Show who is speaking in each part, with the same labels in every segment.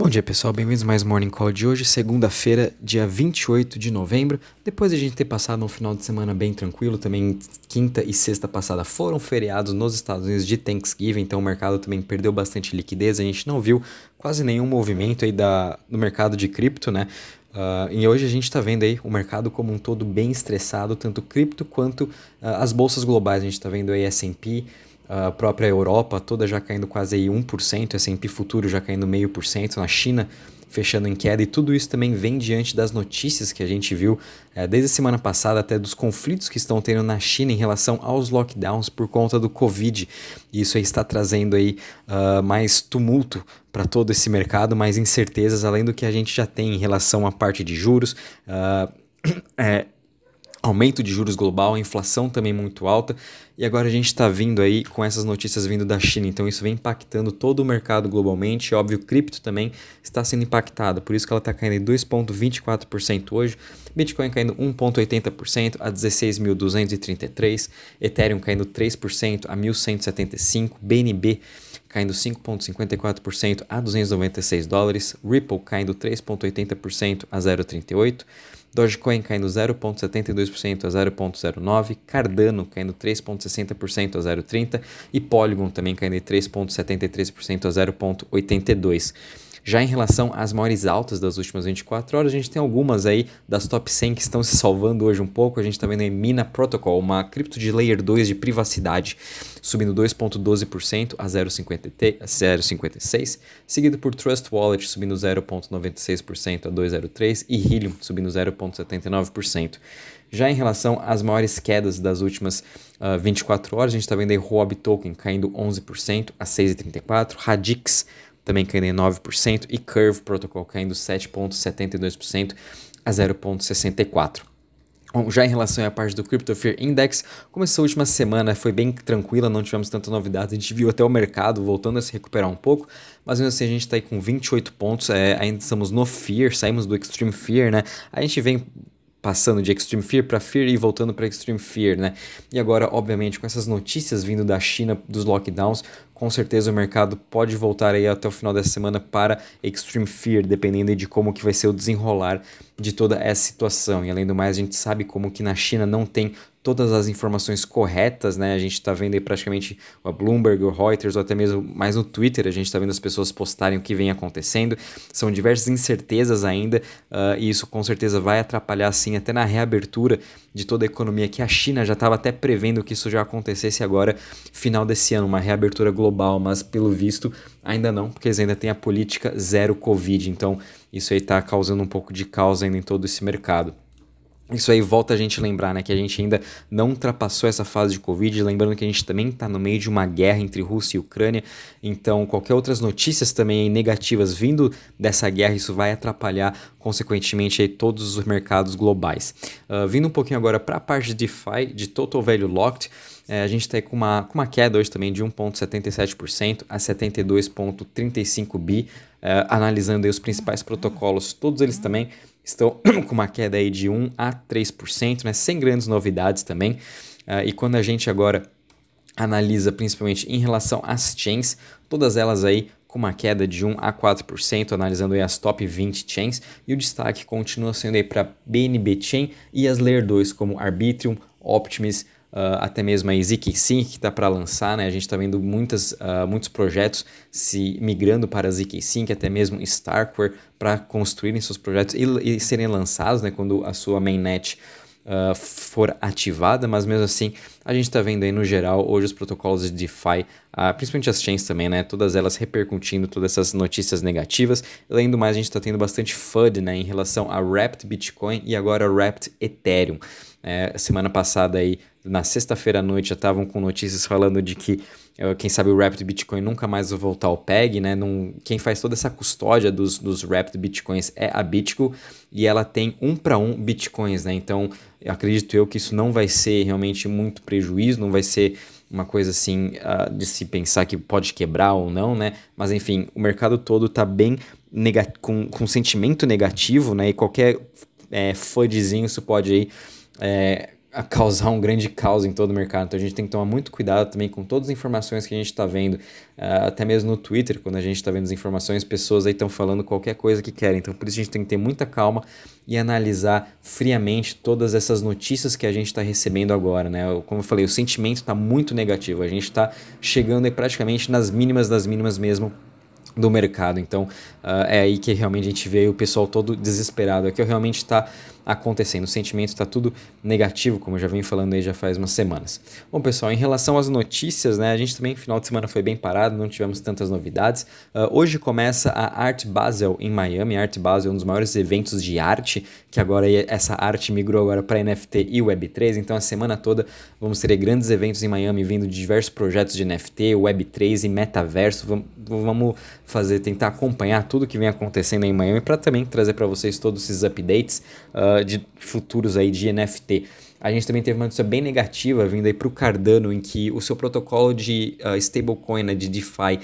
Speaker 1: Bom dia pessoal, bem-vindos mais Morning Call de hoje, segunda-feira, dia 28 de novembro. Depois de a gente ter passado um final de semana bem tranquilo, também quinta e sexta passada foram feriados nos Estados Unidos de Thanksgiving, então o mercado também perdeu bastante liquidez, a gente não viu quase nenhum movimento aí da, no mercado de cripto, né? Uh, e hoje a gente está vendo aí o mercado como um todo bem estressado, tanto cripto quanto uh, as bolsas globais. A gente está vendo aí S&P, a própria Europa toda já caindo quase aí 1%, S&P futuro já caindo meio por cento, na China fechando em queda e tudo isso também vem diante das notícias que a gente viu é, desde a semana passada até dos conflitos que estão tendo na China em relação aos lockdowns por conta do Covid. Isso aí está trazendo aí uh, mais tumulto para todo esse mercado, mais incertezas além do que a gente já tem em relação à parte de juros. Uh, é, aumento de juros global, a inflação também muito alta, e agora a gente está vindo aí com essas notícias vindo da China, então isso vem impactando todo o mercado globalmente, óbvio, cripto também está sendo impactado, por isso que ela está caindo em 2,24% hoje, Bitcoin caindo 1,80% a 16.233, Ethereum caindo 3% a 1.175, BNB caindo 5,54% a 296 dólares, Ripple caindo 3,80% a 0,38, Dogecoin caindo 0,72% a 0,09%, Cardano caindo 3,60% a 0,30% e Polygon também caindo 3,73% a 0,82%. Já em relação às maiores altas das últimas 24 horas, a gente tem algumas aí das top 100 que estão se salvando hoje um pouco. A gente está vendo aí Mina Protocol, uma cripto de Layer 2 de privacidade, subindo 2,12% a 0,56, seguido por Trust Wallet subindo 0,96% a 2,03% e Helium subindo 0,79%. Já em relação às maiores quedas das últimas uh, ah, 24 horas, a gente está vendo aí Huobi Token caindo 11% a 6,34%, Radix também caindo em 9%, e Curve Protocol caindo 7,72% a 0,64%. Bom, já em relação à parte do Crypto Fear Index, como essa última semana foi bem tranquila, não tivemos tanta novidade, a gente viu até o mercado voltando a se recuperar um pouco, mas mesmo assim a gente está aí com 28 pontos, é, ainda estamos no Fear, saímos do Extreme Fear, né? A gente vem passando de Extreme Fear para Fear e voltando para Extreme Fear, né? E agora, obviamente, com essas notícias vindo da China dos lockdowns, com certeza o mercado pode voltar aí até o final dessa semana para Extreme Fear, dependendo de como que vai ser o desenrolar de toda essa situação. E além do mais, a gente sabe como que na China não tem todas as informações corretas, né? A gente está vendo aí praticamente a Bloomberg, o Reuters, ou até mesmo mais no Twitter, a gente está vendo as pessoas postarem o que vem acontecendo. São diversas incertezas ainda, uh, e isso com certeza vai atrapalhar, sim, até na reabertura de toda a economia, que a China já estava até prevendo que isso já acontecesse agora, final desse ano, uma reabertura global, mas pelo visto ainda não, porque eles ainda têm a política zero Covid, então isso aí está causando um pouco de caos ainda em todo esse mercado. Isso aí volta a gente lembrar, né, que a gente ainda não ultrapassou essa fase de Covid, lembrando que a gente também está no meio de uma guerra entre Rússia e Ucrânia, então qualquer outras notícias também negativas vindo dessa guerra, isso vai atrapalhar consequentemente aí, todos os mercados globais. Uh, vindo um pouquinho agora para a parte de DeFi, de Total Value Locked, é, a gente está com uma, com uma queda hoje também de 1,77% a 72,35 bi, uh, analisando os principais protocolos, todos eles também estão com uma queda aí de 1 a 3%, né, sem grandes novidades também. Uh, e quando a gente agora analisa principalmente em relação às chains, todas elas aí com uma queda de 1 a 4%, analisando as top 20 chains, e o destaque continua sendo aí para BNB Chain e as Layer 2 como Arbitrum, Optimus, Uh, até mesmo a ZK-Sync que está para lançar, né? A gente está vendo muitas, uh, muitos projetos se migrando para a ZK-Sync, até mesmo Starkware para construírem seus projetos e, e, serem lançados, né? Quando a sua mainnet uh, for ativada, mas mesmo assim a gente está vendo aí no geral hoje os protocolos de DeFi, principalmente as chains também, né? Todas elas repercutindo todas essas notícias negativas. Além do mais, a gente está tendo bastante FUD, né? Em relação a Wrapped Bitcoin e agora Wrapped Ethereum. É, semana passada aí na sexta-feira à noite já estavam com notícias falando de que quem sabe o Rapid Bitcoin nunca mais vai voltar ao PEG, né? Num, quem faz toda essa custódia dos, dos Rapid Bitcoins é a Bitco e ela tem um para um Bitcoins, né? Então acredito eu que isso não vai ser realmente muito prejuízo, não vai ser uma coisa assim uh, de se pensar que pode quebrar ou não, né? Mas enfim, o mercado todo está bem com, com sentimento negativo, né? E qualquer é, isso pode aí. É, a causar um grande caos em todo o mercado. Então a gente tem que tomar muito cuidado também com todas as informações que a gente está vendo, uh, até mesmo no Twitter, quando a gente está vendo as informações, pessoas aí estão falando qualquer coisa que querem. Então por isso a gente tem que ter muita calma e analisar friamente todas essas notícias que a gente está recebendo agora, né? Como eu falei, o sentimento está muito negativo. A gente está chegando aí praticamente nas mínimas das mínimas mesmo do mercado. Então uh, é aí que realmente a gente vê o pessoal todo desesperado. É que realmente está acontecendo. O sentimento está tudo negativo, como eu já venho falando aí já faz umas semanas. Bom, pessoal, em relação às notícias, né, a gente também, final de semana foi bem parado, não tivemos tantas novidades. Uh, hoje começa a Art Basel em Miami. A Art Basel é um dos maiores eventos de arte, que agora essa arte migrou agora para NFT e Web3. Então, a semana toda vamos ter grandes eventos em Miami vindo de diversos projetos de NFT, Web3 e metaverso. Vamos, vamos fazer, tentar acompanhar tudo que vem acontecendo em Miami para também trazer para vocês todos esses updates. Uh, de futuros aí de NFT. A gente também teve uma notícia bem negativa vindo aí para o Cardano, em que o seu protocolo de uh, stablecoin, né, de DeFi,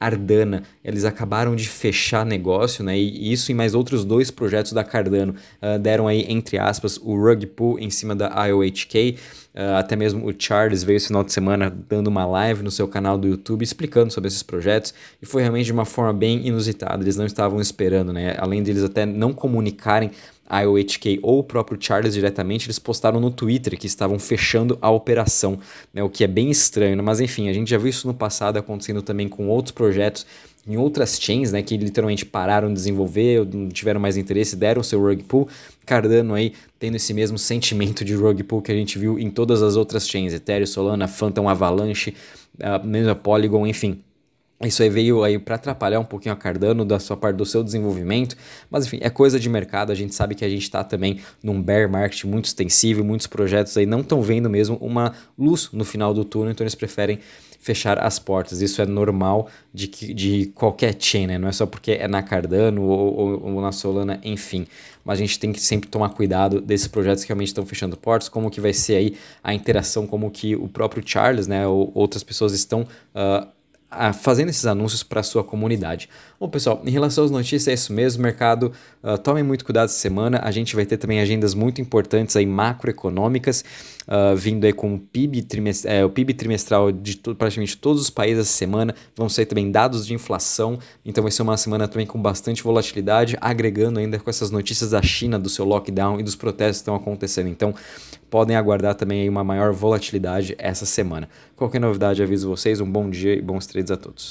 Speaker 1: Ardana, eles acabaram de fechar negócio, né? E isso e mais outros dois projetos da Cardano uh, deram aí, entre aspas, o rug pull em cima da IOHK. Uh, até mesmo o Charles veio esse final de semana dando uma live no seu canal do YouTube explicando sobre esses projetos e foi realmente de uma forma bem inusitada. Eles não estavam esperando, né? Além deles até não comunicarem IOHK ou o próprio Charles diretamente, eles postaram no Twitter que estavam fechando a operação, né, o que é bem estranho, né? mas enfim, a gente já viu isso no passado acontecendo também com outros projetos em outras chains, né, que literalmente pararam de desenvolver, não tiveram mais interesse, deram seu rug pull, Cardano aí tendo esse mesmo sentimento de rug pull que a gente viu em todas as outras chains, Ethereum, Solana, Phantom, Avalanche, a mesma Polygon, enfim, isso aí veio aí para atrapalhar um pouquinho a Cardano da sua parte do seu desenvolvimento, mas enfim, é coisa de mercado, a gente sabe que a gente está também num bear market muito extensivo, muitos projetos aí não estão vendo mesmo uma luz no final do túnel, então eles preferem fechar as portas. Isso é normal de, de qualquer chain, né? Não é só porque é na Cardano ou, ou, ou, na Solana, enfim. Mas a gente tem que sempre tomar cuidado desses projetos que realmente estão fechando portas, como que vai ser aí a interação, como que o próprio Charles, né, ou outras pessoas estão uh, a, fazendo esses anúncios para a sua comunidade. Bom, pessoal, em relação às notícias, é isso mesmo. Mercado, uh, tomem muito cuidado essa semana. A gente vai ter também agendas muito importantes aí macroeconômicas, uh, vindo aí com o PIB, trimestral, é, o PIB trimestral de to praticamente todos os países essa semana. Vão ser também dados de inflação. Então vai ser uma semana também com bastante volatilidade, agregando ainda com essas notícias da China, do seu lockdown e dos protestos que estão acontecendo. Então, podem aguardar também uma maior volatilidade essa semana. Qualquer novidade, aviso vocês. Um bom dia e bons trades a todos.